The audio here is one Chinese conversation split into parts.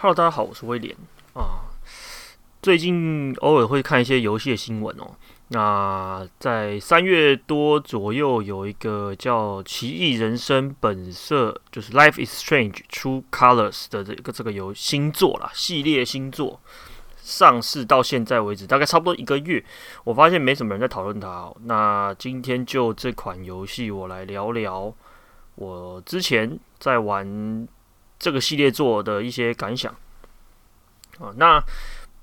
Hello，大家好，我是威廉啊。最近偶尔会看一些游戏的新闻哦。那在三月多左右，有一个叫《奇异人生本色》，就是 Life is Strange True Colors 的这个这个游新作啦，系列新作上市到现在为止，大概差不多一个月。我发现没什么人在讨论它哦。那今天就这款游戏，我来聊聊我之前在玩。这个系列作的一些感想啊，那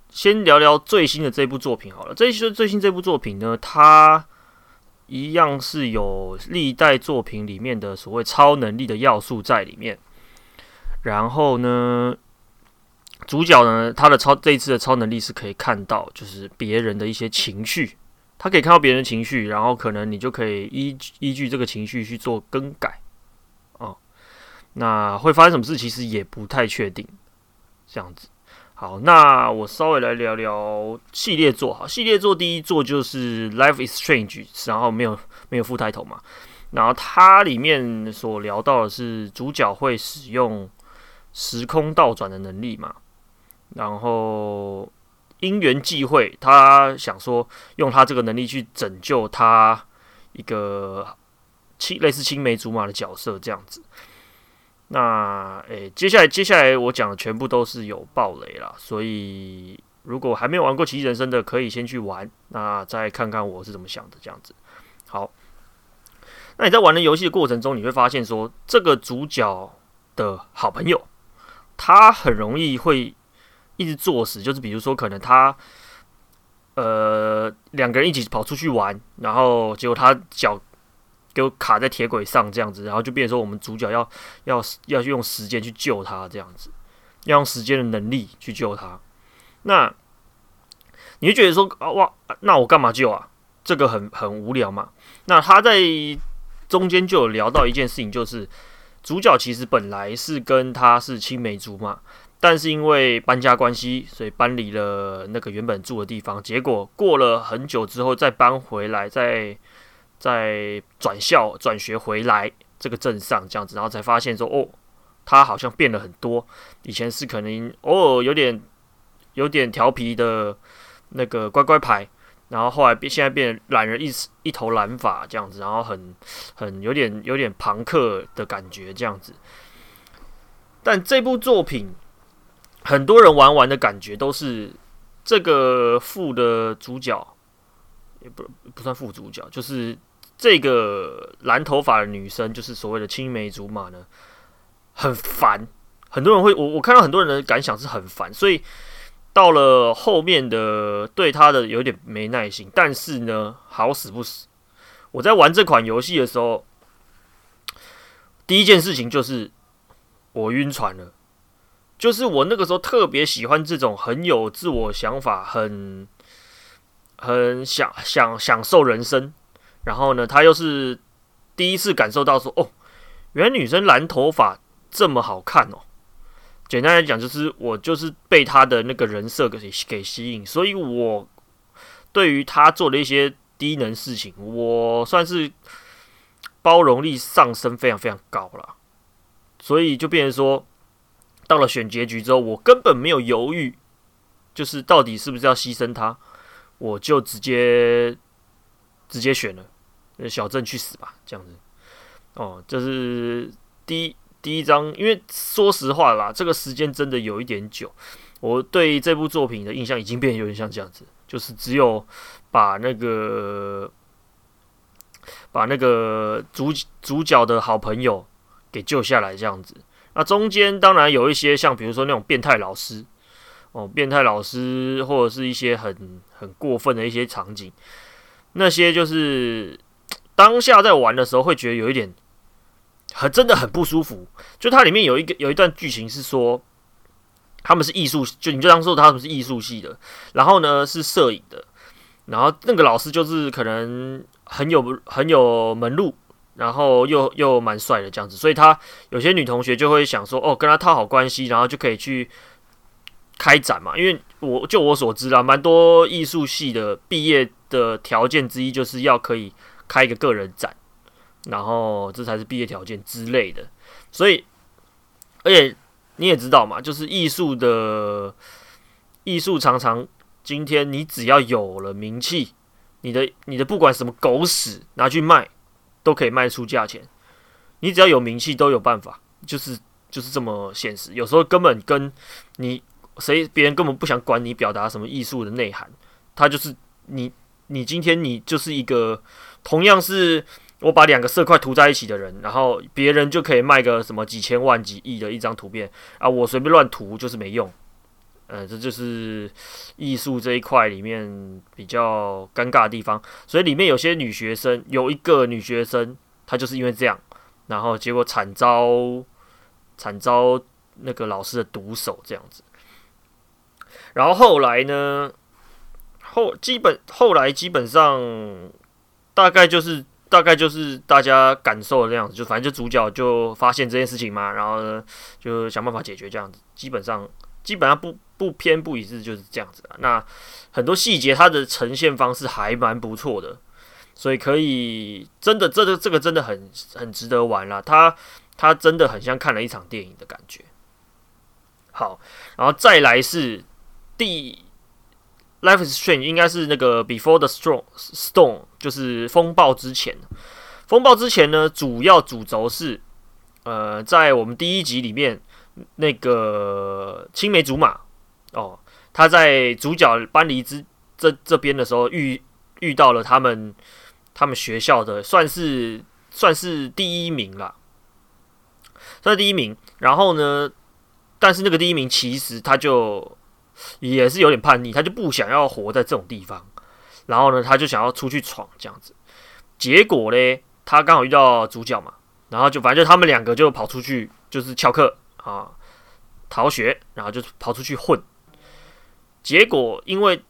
先聊聊最新的这部作品好了。这些最新这部作品呢，它一样是有历代作品里面的所谓超能力的要素在里面。然后呢，主角呢，他的超这一次的超能力是可以看到，就是别人的一些情绪，他可以看到别人的情绪，然后可能你就可以依依据这个情绪去做更改。那会发生什么事，其实也不太确定。这样子，好，那我稍微来聊聊系列作。好，系列作第一作就是《Life is Strange》，然后没有没有副抬头嘛。然后它里面所聊到的是主角会使用时空倒转的能力嘛。然后因缘际会，他想说用他这个能力去拯救他一个青类似青梅竹马的角色，这样子。那诶、接下来接下来我讲的全部都是有爆雷啦，所以如果还没有玩过《奇异人生》的，可以先去玩，那再看看我是怎么想的。这样子，好。那你在玩的游戏的过程中，你会发现说，这个主角的好朋友，他很容易会一直作死，就是比如说，可能他呃两个人一起跑出去玩，然后结果他脚。给我卡在铁轨上这样子，然后就变成说我们主角要要要用时间去救他这样子，要用时间的能力去救他。那你会觉得说啊哇，那我干嘛救啊？这个很很无聊嘛。那他在中间就有聊到一件事情，就是主角其实本来是跟他是青梅竹马，但是因为搬家关系，所以搬离了那个原本住的地方。结果过了很久之后再搬回来，再。在转校转学回来这个镇上这样子，然后才发现说哦，他好像变了很多。以前是可能偶尔有点有点调皮的那个乖乖牌，然后后来变现在变懒人一一头懒发这样子，然后很很有点有点朋克的感觉这样子。但这部作品很多人玩完的感觉都是这个副的主角。也不不算副主角，就是这个蓝头发的女生，就是所谓的青梅竹马呢，很烦。很多人会，我我看到很多人的感想是很烦，所以到了后面的对他的有点没耐心。但是呢，好死不死，我在玩这款游戏的时候，第一件事情就是我晕船了。就是我那个时候特别喜欢这种很有自我想法、很。很享享享受人生，然后呢，他又是第一次感受到说，哦，原来女生蓝头发这么好看哦。简单来讲，就是我就是被他的那个人设给给吸引，所以我对于他做的一些低能事情，我算是包容力上升非常非常高了。所以就变成说，到了选结局之后，我根本没有犹豫，就是到底是不是要牺牲他。我就直接直接选了，小镇去死吧，这样子。哦，这是第一第一章，因为说实话啦，这个时间真的有一点久。我对这部作品的印象已经变得有点像这样子，就是只有把那个把那个主主角的好朋友给救下来这样子。那中间当然有一些像比如说那种变态老师。哦，变态老师或者是一些很很过分的一些场景，那些就是当下在玩的时候会觉得有一点很真的很不舒服。就它里面有一个有一段剧情是说，他们是艺术，就你就当说他们是艺术系的，然后呢是摄影的，然后那个老师就是可能很有很有门路，然后又又蛮帅的这样子，所以他有些女同学就会想说，哦，跟他套好关系，然后就可以去。开展嘛，因为我就我所知啦，蛮多艺术系的毕业的条件之一就是要可以开一个个人展，然后这才是毕业条件之类的。所以，而且你也知道嘛，就是艺术的艺术常常今天你只要有了名气，你的你的不管什么狗屎拿去卖，都可以卖出价钱。你只要有名气都有办法，就是就是这么现实。有时候根本跟你谁别人根本不想管你表达什么艺术的内涵，他就是你你今天你就是一个同样是。我把两个色块涂在一起的人，然后别人就可以卖个什么几千万、几亿的一张图片啊！我随便乱涂就是没用，呃，这就是艺术这一块里面比较尴尬的地方。所以里面有些女学生，有一个女学生，她就是因为这样，然后结果惨遭惨遭那个老师的毒手这样子。然后后来呢，后基本后来基本上大概就是。大概就是大家感受的这样子，就反正就主角就发现这件事情嘛，然后呢就想办法解决这样子。基本上基本上不不偏不倚是，就是这样子啊。那很多细节它的呈现方式还蛮不错的，所以可以真的这个这个真的很很值得玩啦。它它真的很像看了一场电影的感觉。好，然后再来是第。Life is Strange 应该是那个 Before the Storm Storm，就是风暴之前。风暴之前呢，主要主轴是，呃，在我们第一集里面，那个青梅竹马哦，他在主角搬离之这这边的时候遇遇到了他们他们学校的算是算是第一名啦，算是第一名。然后呢，但是那个第一名其实他就。也是有点叛逆，他就不想要活在这种地方，然后呢，他就想要出去闯这样子。结果呢，他刚好遇到主角嘛，然后就反正就他们两个就跑出去，就是翘课啊，逃学，然后就跑出去混。结果因为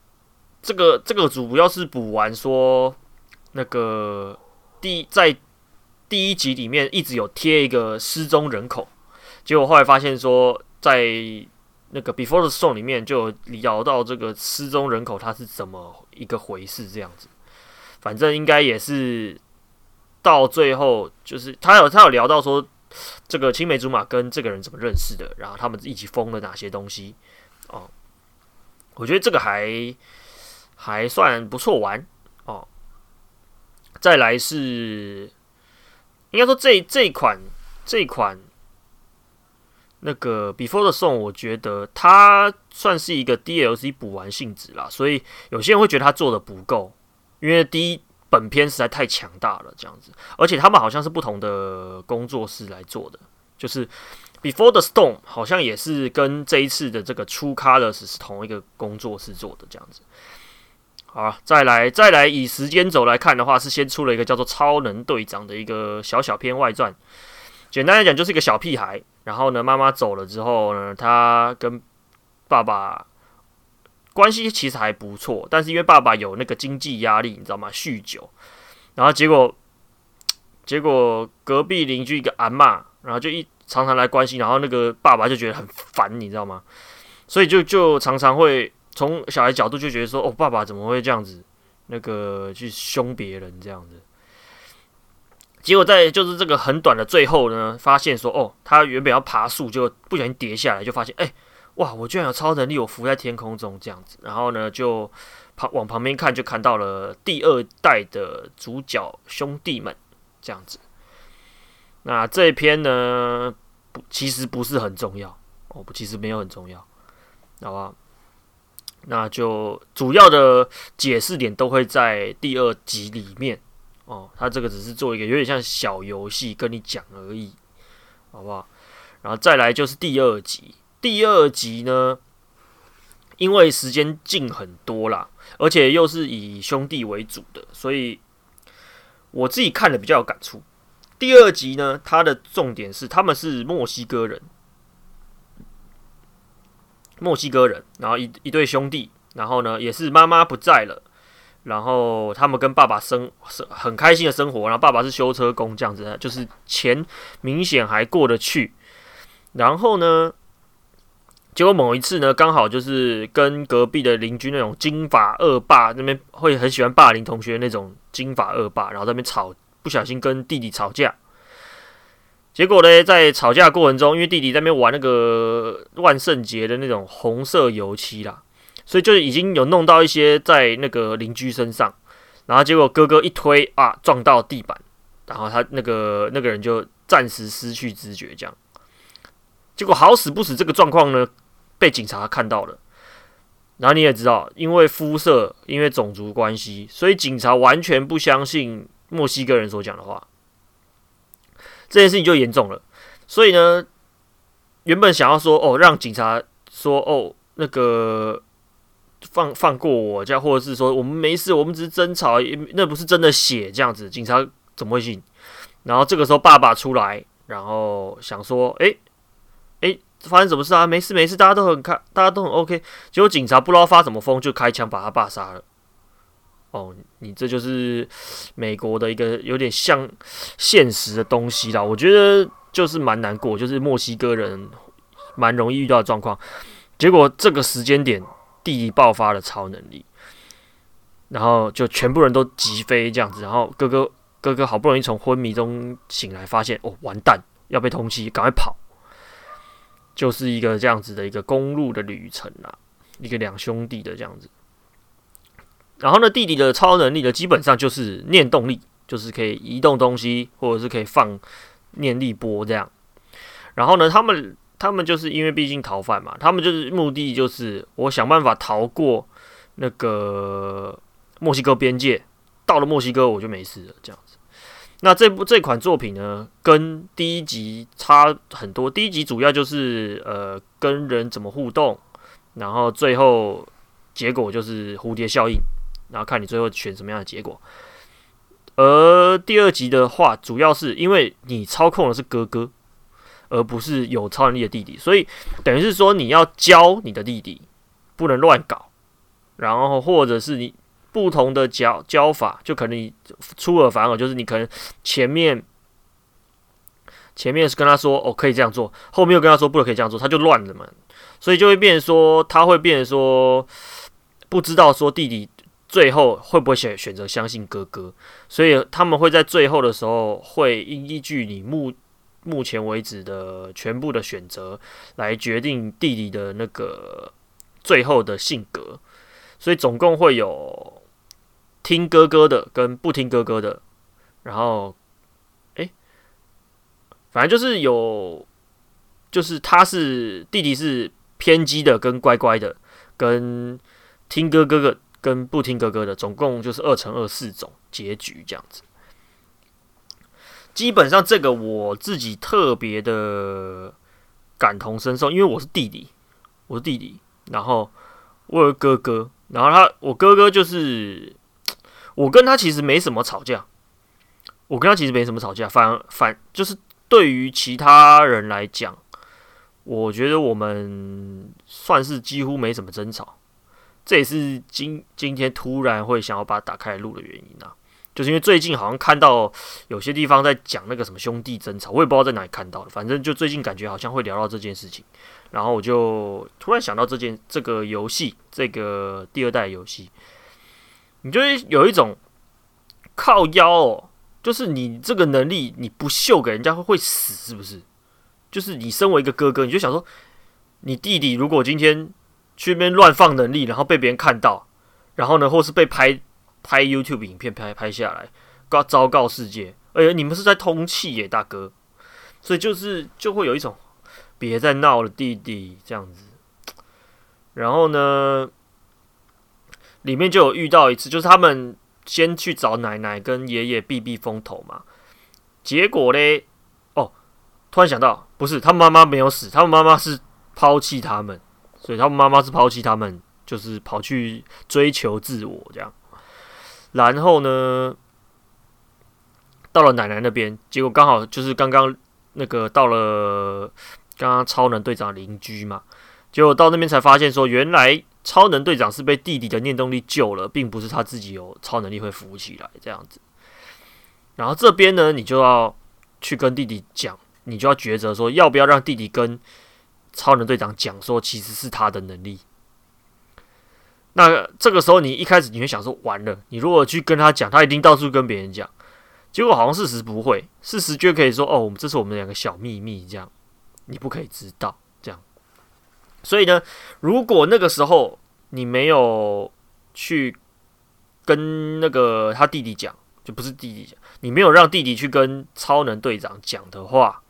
这个这个主要是补完说那个第在第一集里面一直有贴一个失踪人口，结果后来发现说在。那个 Before the Storm 里面就聊到这个失踪人口，他是怎么一个回事？这样子，反正应该也是到最后，就是他有他有聊到说，这个青梅竹马跟这个人怎么认识的，然后他们一起疯了哪些东西哦。我觉得这个还还算不错玩哦。再来是应该说这这一款这一款。那个 Before the Storm，我觉得它算是一个 DLC 补完性质啦，所以有些人会觉得它做的不够，因为第一本片实在太强大了，这样子，而且他们好像是不同的工作室来做的，就是 Before the Storm 好像也是跟这一次的这个 True Colors 是同一个工作室做的，这样子。好，再来再来以时间轴来看的话，是先出了一个叫做超能队长的一个小小篇外传。简单来讲，就是一个小屁孩。然后呢，妈妈走了之后呢，他跟爸爸关系其实还不错。但是因为爸爸有那个经济压力，你知道吗？酗酒。然后结果，结果隔壁邻居一个阿嬷，然后就一常常来关心。然后那个爸爸就觉得很烦，你知道吗？所以就就常常会从小孩角度就觉得说：“哦，爸爸怎么会这样子？那个去凶别人这样子。”结果在就是这个很短的最后呢，发现说哦，他原本要爬树，就不小心跌下来，就发现哎，哇，我居然有超能力，我浮在天空中这样子。然后呢，就旁往旁边看，就看到了第二代的主角兄弟们这样子。那这一篇呢，不，其实不是很重要哦，不，其实没有很重要，好吧？那就主要的解释点都会在第二集里面。哦，他这个只是做一个有点像小游戏跟你讲而已，好不好？然后再来就是第二集，第二集呢，因为时间近很多啦，而且又是以兄弟为主的，所以我自己看的比较有感触。第二集呢，它的重点是他们是墨西哥人，墨西哥人，然后一一对兄弟，然后呢，也是妈妈不在了。然后他们跟爸爸生生很开心的生活，然后爸爸是修车工这样子，就是钱明显还过得去。然后呢，结果某一次呢，刚好就是跟隔壁的邻居那种金发恶霸那边会很喜欢霸凌同学那种金发恶霸，然后在那边吵，不小心跟弟弟吵架。结果呢，在吵架过程中，因为弟弟在那边玩那个万圣节的那种红色油漆啦，所以就已经有弄到一些在那个邻居身上，然后结果哥哥一推啊，撞到地板，然后他那个那个人就暂时失去知觉，这样。结果好死不死，这个状况呢被警察看到了，然后你也知道，因为肤色，因为种族关系，所以警察完全不相信墨西哥人所讲的话。这件事情就严重了，所以呢，原本想要说哦，让警察说哦，那个放放过我，这样或者是说我们没事，我们只是争吵，那不是真的血这样子，警察怎么会信？然后这个时候爸爸出来，然后想说，诶诶，发生什么事啊？没事没事，大家都很看，大家都很 OK。结果警察不知道发什么疯，就开枪把他爸杀了。哦，你这就是美国的一个有点像现实的东西啦。我觉得就是蛮难过，就是墨西哥人蛮容易遇到的状况。结果这个时间点，弟弟爆发了超能力，然后就全部人都击飞这样子。然后哥哥哥哥好不容易从昏迷中醒来，发现哦完蛋，要被通缉，赶快跑。就是一个这样子的一个公路的旅程啦，一个两兄弟的这样子。然后呢，弟弟的超能力呢，基本上就是念动力，就是可以移动东西，或者是可以放念力波这样。然后呢，他们他们就是因为毕竟逃犯嘛，他们就是目的就是我想办法逃过那个墨西哥边界，到了墨西哥我就没事了这样子。那这部这款作品呢，跟第一集差很多。第一集主要就是呃跟人怎么互动，然后最后结果就是蝴蝶效应。然后看你最后选什么样的结果。而第二集的话，主要是因为你操控的是哥哥，而不是有超能力的弟弟，所以等于是说你要教你的弟弟不能乱搞，然后或者是你不同的教教法，就可能你出尔反尔，就是你可能前面前面是跟他说哦可以这样做，后面又跟他说不能可以这样做，他就乱了嘛，所以就会变说他会变说不知道说弟弟。最后会不会选选择相信哥哥？所以他们会在最后的时候会依据你目目前为止的全部的选择来决定弟弟的那个最后的性格。所以总共会有听哥哥的跟不听哥哥的，然后哎，反正就是有，就是他是弟弟是偏激的跟乖乖的，跟听哥哥的。跟不听哥哥的，总共就是二乘二四种结局这样子。基本上这个我自己特别的感同身受，因为我是弟弟，我是弟弟，然后我有哥哥，然后他我哥哥就是我跟他其实没什么吵架，我跟他其实没什么吵架，反而反就是对于其他人来讲，我觉得我们算是几乎没什么争吵。这也是今今天突然会想要把它打开录的原因啊，就是因为最近好像看到有些地方在讲那个什么兄弟争吵，我也不知道在哪里看到的，反正就最近感觉好像会聊到这件事情，然后我就突然想到这件这个游戏，这个第二代游戏，你就有一种靠腰哦，就是你这个能力你不秀给人家会会死是不是？就是你身为一个哥哥，你就想说，你弟弟如果今天。去那边乱放能力，然后被别人看到，然后呢，或是被拍拍 YouTube 影片拍拍下来，告昭告世界，哎呀，你们是在通气耶，大哥，所以就是就会有一种别再闹了，弟弟这样子。然后呢，里面就有遇到一次，就是他们先去找奶奶跟爷爷避避风头嘛，结果嘞，哦，突然想到，不是，他妈妈没有死，他们妈妈是抛弃他们。所以他们妈妈是抛弃他们，就是跑去追求自我这样。然后呢，到了奶奶那边，结果刚好就是刚刚那个到了刚刚超能队长邻居嘛。结果到那边才发现说，原来超能队长是被弟弟的念动力救了，并不是他自己有超能力会浮起来这样子。然后这边呢，你就要去跟弟弟讲，你就要抉择说，要不要让弟弟跟。超能队长讲说，其实是他的能力。那这个时候，你一开始你会想说，完了，你如果去跟他讲，他一定到处跟别人讲。结果好像事实不会，事实就可以说：“哦，我们这是我们两个小秘密，这样你不可以知道。”这样。所以呢，如果那个时候你没有去跟那个他弟弟讲，就不是弟弟讲，你没有让弟弟去跟超能队长讲的话，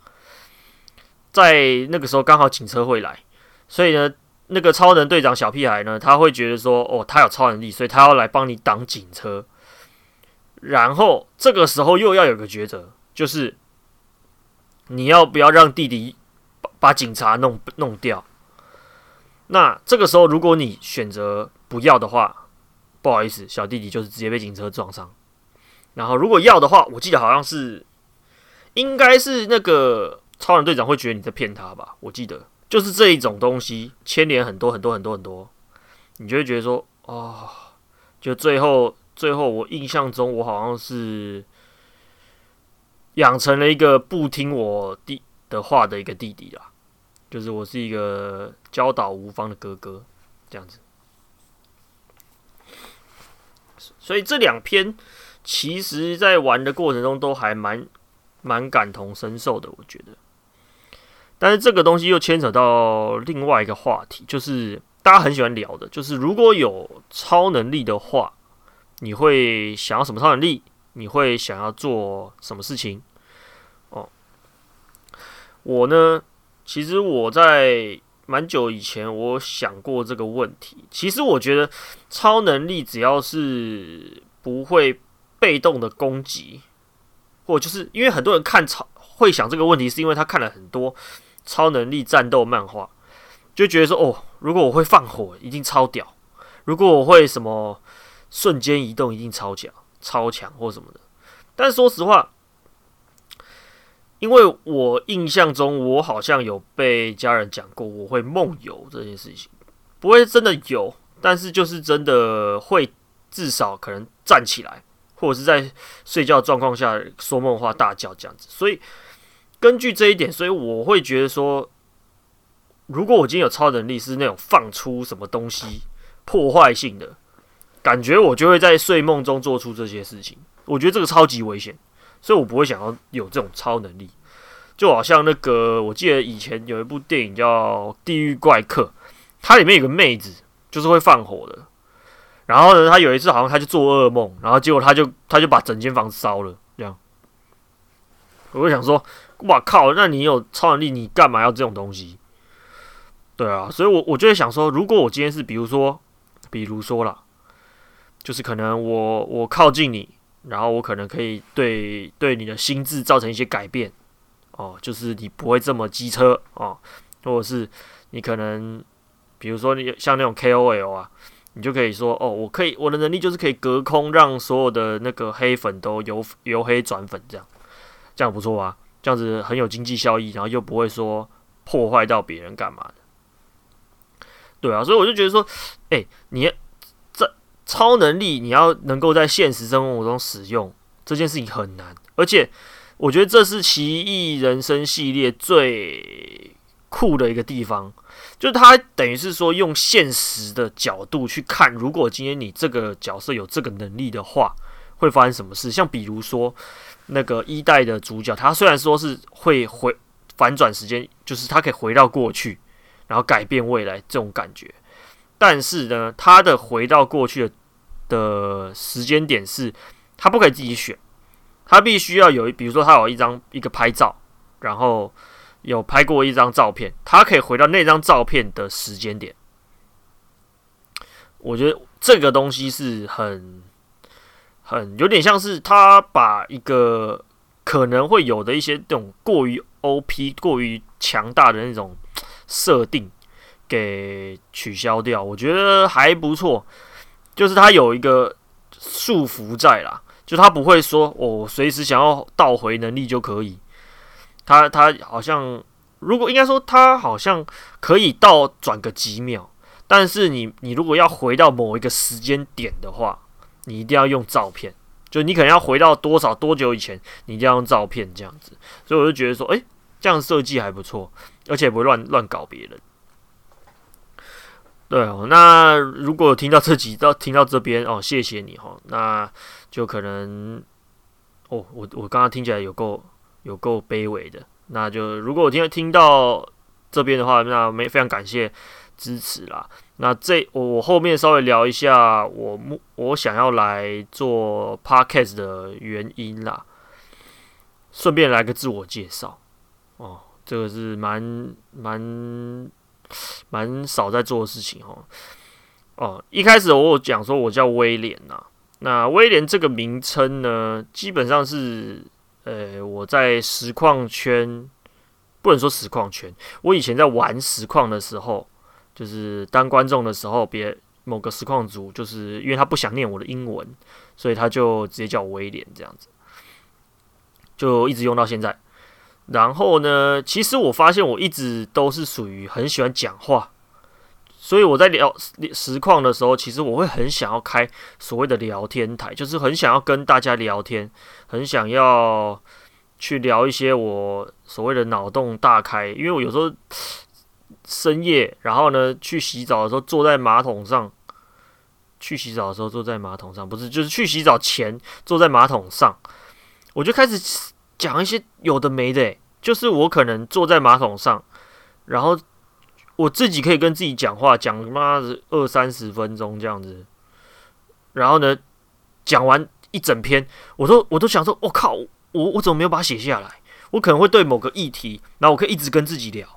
在那个时候刚好警车会来，所以呢。那个超能队长小屁孩呢，他会觉得说，哦，他有超能力，所以他要来帮你挡警车。然后这个时候又要有个抉择，就是你要不要让弟弟把把警察弄弄掉？那这个时候如果你选择不要的话，不好意思，小弟弟就是直接被警车撞伤。然后如果要的话，我记得好像是应该是那个超能队长会觉得你在骗他吧？我记得。就是这一种东西牵连很多很多很多很多，你就会觉得说，哦，就最后最后，我印象中我好像是养成了一个不听我弟的话的一个弟弟啦，就是我是一个教导无方的哥哥，这样子。所以这两篇其实在玩的过程中都还蛮蛮感同身受的，我觉得。但是这个东西又牵扯到另外一个话题，就是大家很喜欢聊的，就是如果有超能力的话，你会想要什么超能力？你会想要做什么事情？哦，我呢，其实我在蛮久以前我想过这个问题。其实我觉得超能力只要是不会被动的攻击，或就是因为很多人看超会想这个问题，是因为他看了很多。超能力战斗漫画，就觉得说哦，如果我会放火，一定超屌；如果我会什么瞬间移动，一定超强、超强或什么的。但说实话，因为我印象中，我好像有被家人讲过，我会梦游这件事情，不会真的有，但是就是真的会，至少可能站起来，或者是在睡觉状况下说梦话、大叫这样子，所以。根据这一点，所以我会觉得说，如果我今天有超能力，是那种放出什么东西破坏性的感觉，我就会在睡梦中做出这些事情。我觉得这个超级危险，所以我不会想要有这种超能力。就好像那个，我记得以前有一部电影叫《地狱怪客》，它里面有个妹子就是会放火的。然后呢，他有一次好像他就做噩梦，然后结果他就他就把整间房子烧了。这样，我就想说。哇靠！那你有超能力，你干嘛要这种东西？对啊，所以我我就会想说，如果我今天是比如说，比如说啦，就是可能我我靠近你，然后我可能可以对对你的心智造成一些改变哦，就是你不会这么机车哦，或者是你可能比如说你像那种 KOL 啊，你就可以说哦，我可以我的能力就是可以隔空让所有的那个黑粉都由由黑转粉，这样这样不错啊。这样子很有经济效益，然后又不会说破坏到别人干嘛的，对啊，所以我就觉得说，哎、你这超能力你要能够在现实生活中使用这件事情很难，而且我觉得这是奇异人生系列最酷的一个地方，就是它等于是说用现实的角度去看，如果今天你这个角色有这个能力的话，会发生什么事？像比如说。那个一代的主角，他虽然说是会回反转时间，就是他可以回到过去，然后改变未来这种感觉，但是呢，他的回到过去的的时间点是，他不可以自己选，他必须要有，比如说他有一张一个拍照，然后有拍过一张照片，他可以回到那张照片的时间点。我觉得这个东西是很。很有点像是他把一个可能会有的一些这种过于 OP、过于强大的那种设定给取消掉，我觉得还不错。就是他有一个束缚在啦，就他不会说我随时想要倒回能力就可以。他他好像如果应该说他好像可以倒转个几秒，但是你你如果要回到某一个时间点的话。你一定要用照片，就你可能要回到多少多久以前，你一定要用照片这样子。所以我就觉得说，诶，这样设计还不错，而且不会乱乱搞别人。对哦，那如果听到这集到听到这边哦，谢谢你哈。那就可能哦，我我刚刚听起来有够有够卑微的。那就如果我听听到这边的话，那没非常感谢支持啦。那这我我后面稍微聊一下我目我想要来做 podcast 的原因啦，顺便来个自我介绍哦，这个是蛮蛮蛮少在做的事情哦。哦，一开始我有讲说我叫威廉呐，那威廉这个名称呢，基本上是呃我在实况圈，不能说实况圈，我以前在玩实况的时候。就是当观众的时候，别某个实况组，就是因为他不想念我的英文，所以他就直接叫我威廉这样子，就一直用到现在。然后呢，其实我发现我一直都是属于很喜欢讲话，所以我在聊实况的时候，其实我会很想要开所谓的聊天台，就是很想要跟大家聊天，很想要去聊一些我所谓的脑洞大开，因为我有时候。深夜，然后呢，去洗澡的时候坐在马桶上。去洗澡的时候坐在马桶上，不是，就是去洗澡前坐在马桶上，我就开始讲一些有的没的、就是我可能坐在马桶上，然后我自己可以跟自己讲话，讲妈的二三十分钟这样子。然后呢，讲完一整篇，我都我都想说，我靠，我我怎么没有把它写下来？我可能会对某个议题，然后我可以一直跟自己聊。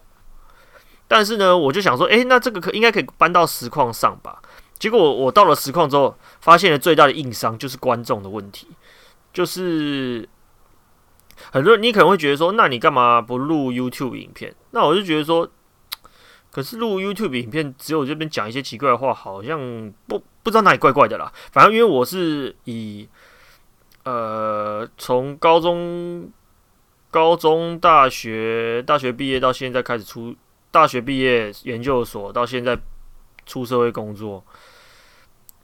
但是呢，我就想说，诶、那这个可应该可以搬到实况上吧？结果我我到了实况之后，发现了最大的硬伤就是观众的问题。就是很多人你可能会觉得说，那你干嘛不录 YouTube 影片？那我就觉得说，可是录 YouTube 影片，只有这边讲一些奇怪的话，好像不不知道哪里怪怪的啦。反正因为我是以呃从高中、高中、大学、大学毕业到现在开始出。大学毕业，研究所到现在出社会工作，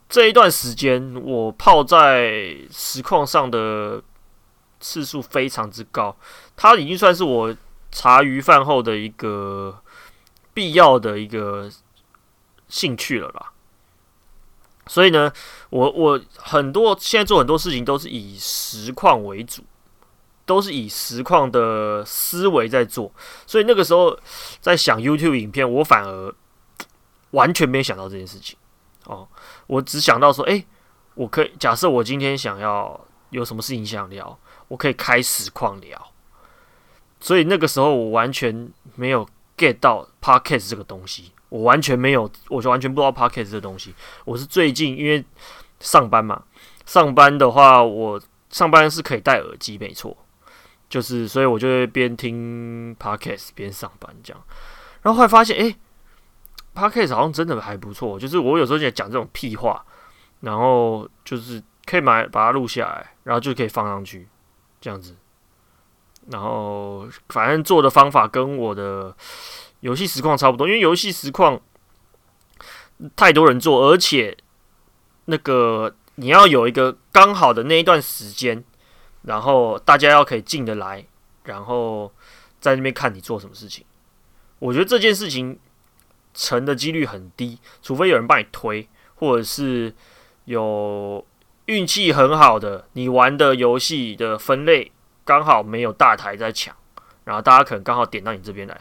这一段时间我泡在实况上的次数非常之高，它已经算是我茶余饭后的一个必要的一个兴趣了啦。所以呢，我我很多现在做很多事情都是以实况为主。都是以实况的思维在做，所以那个时候在想 YouTube 影片，我反而完全没想到这件事情哦。我只想到说，诶，我可以假设我今天想要有什么事情想聊，我可以开实况聊。所以那个时候我完全没有 get 到 Podcast 这个东西，我完全没有，我就完全不知道 Podcast 这个东西。我是最近因为上班嘛，上班的话，我上班是可以戴耳机，没错。就是，所以我就会边听 podcast 边上班这样，然后后来发现，哎，podcast 好像真的还不错。就是我有时候在讲这种屁话，然后就是可以买把它录下来，然后就可以放上去这样子。然后反正做的方法跟我的游戏实况差不多，因为游戏实况太多人做，而且那个你要有一个刚好的那一段时间。然后大家要可以进得来，然后在那边看你做什么事情。我觉得这件事情成的几率很低，除非有人帮你推，或者是有运气很好的，你玩的游戏的分类刚好没有大台在抢，然后大家可能刚好点到你这边来。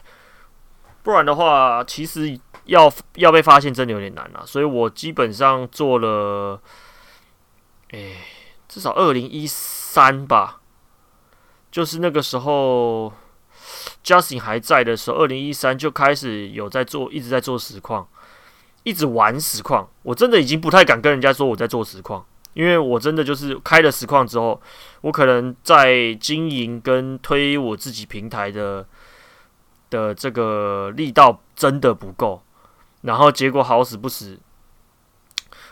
不然的话，其实要要被发现真的有点难啊。所以我基本上做了，诶，至少二零一。三吧，就是那个时候，Justin 还在的时候，二零一三就开始有在做，一直在做实况，一直玩实况。我真的已经不太敢跟人家说我在做实况，因为我真的就是开了实况之后，我可能在经营跟推我自己平台的的这个力道真的不够，然后结果好死不死，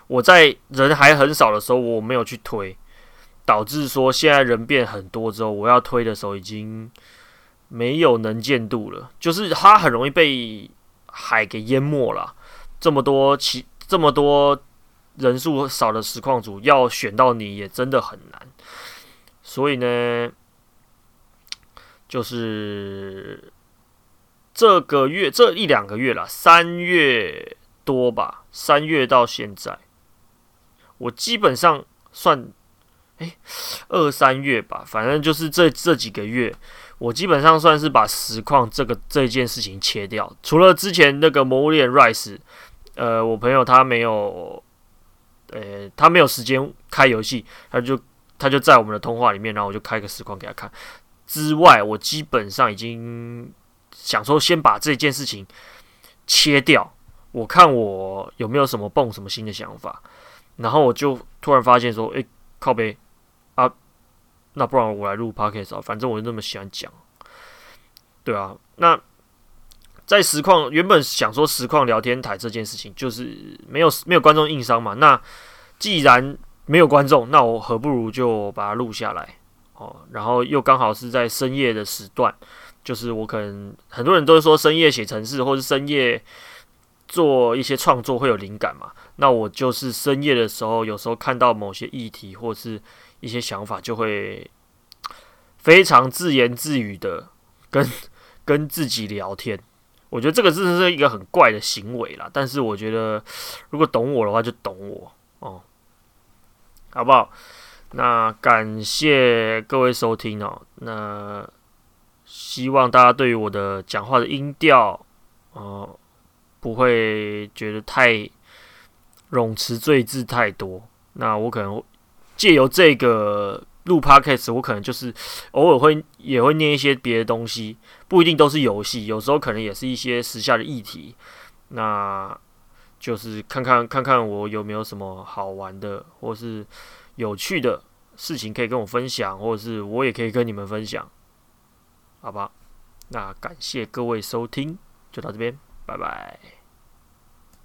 我在人还很少的时候，我没有去推。导致说现在人变很多之后，我要推的时候已经没有能见度了，就是它很容易被海给淹没了。这么多其这么多人数少的实况组要选到你也真的很难，所以呢，就是这个月这一两个月了，三月多吧，三月到现在，我基本上算。哎，二三月吧，反正就是这这几个月，我基本上算是把实况这个这件事情切掉。除了之前那个《魔物猎人 Rise》，呃，我朋友他没有，呃，他没有时间开游戏，他就他就在我们的通话里面，然后我就开个实况给他看。之外，我基本上已经想说先把这件事情切掉，我看我有没有什么蹦什么新的想法，然后我就突然发现说，诶，靠北，那不然我来录 podcast 啊，反正我就那么喜欢讲，对啊，那在实况原本想说实况聊天台这件事情就是没有没有观众硬伤嘛，那既然没有观众，那我何不如就把它录下来。哦，然后又刚好是在深夜的时段，就是我可能很多人都说深夜写程式，或是深夜做一些创作会有灵感嘛。那我就是深夜的时候，有时候看到某些议题或是一些想法，就会非常自言自语的跟跟自己聊天。我觉得这个真的是一个很怪的行为啦，但是我觉得如果懂我的话，就懂我哦，好不好？那感谢各位收听哦。那希望大家对于我的讲话的音调，哦，不会觉得太冗词赘字太多。那我可能借由这个录 Podcast，我可能就是偶尔会也会念一些别的东西，不一定都是游戏，有时候可能也是一些时下的议题。那就是看看看看我有没有什么好玩的，或是。有趣的事情可以跟我分享，或者是我也可以跟你们分享，好吧？那感谢各位收听，就到这边，拜拜。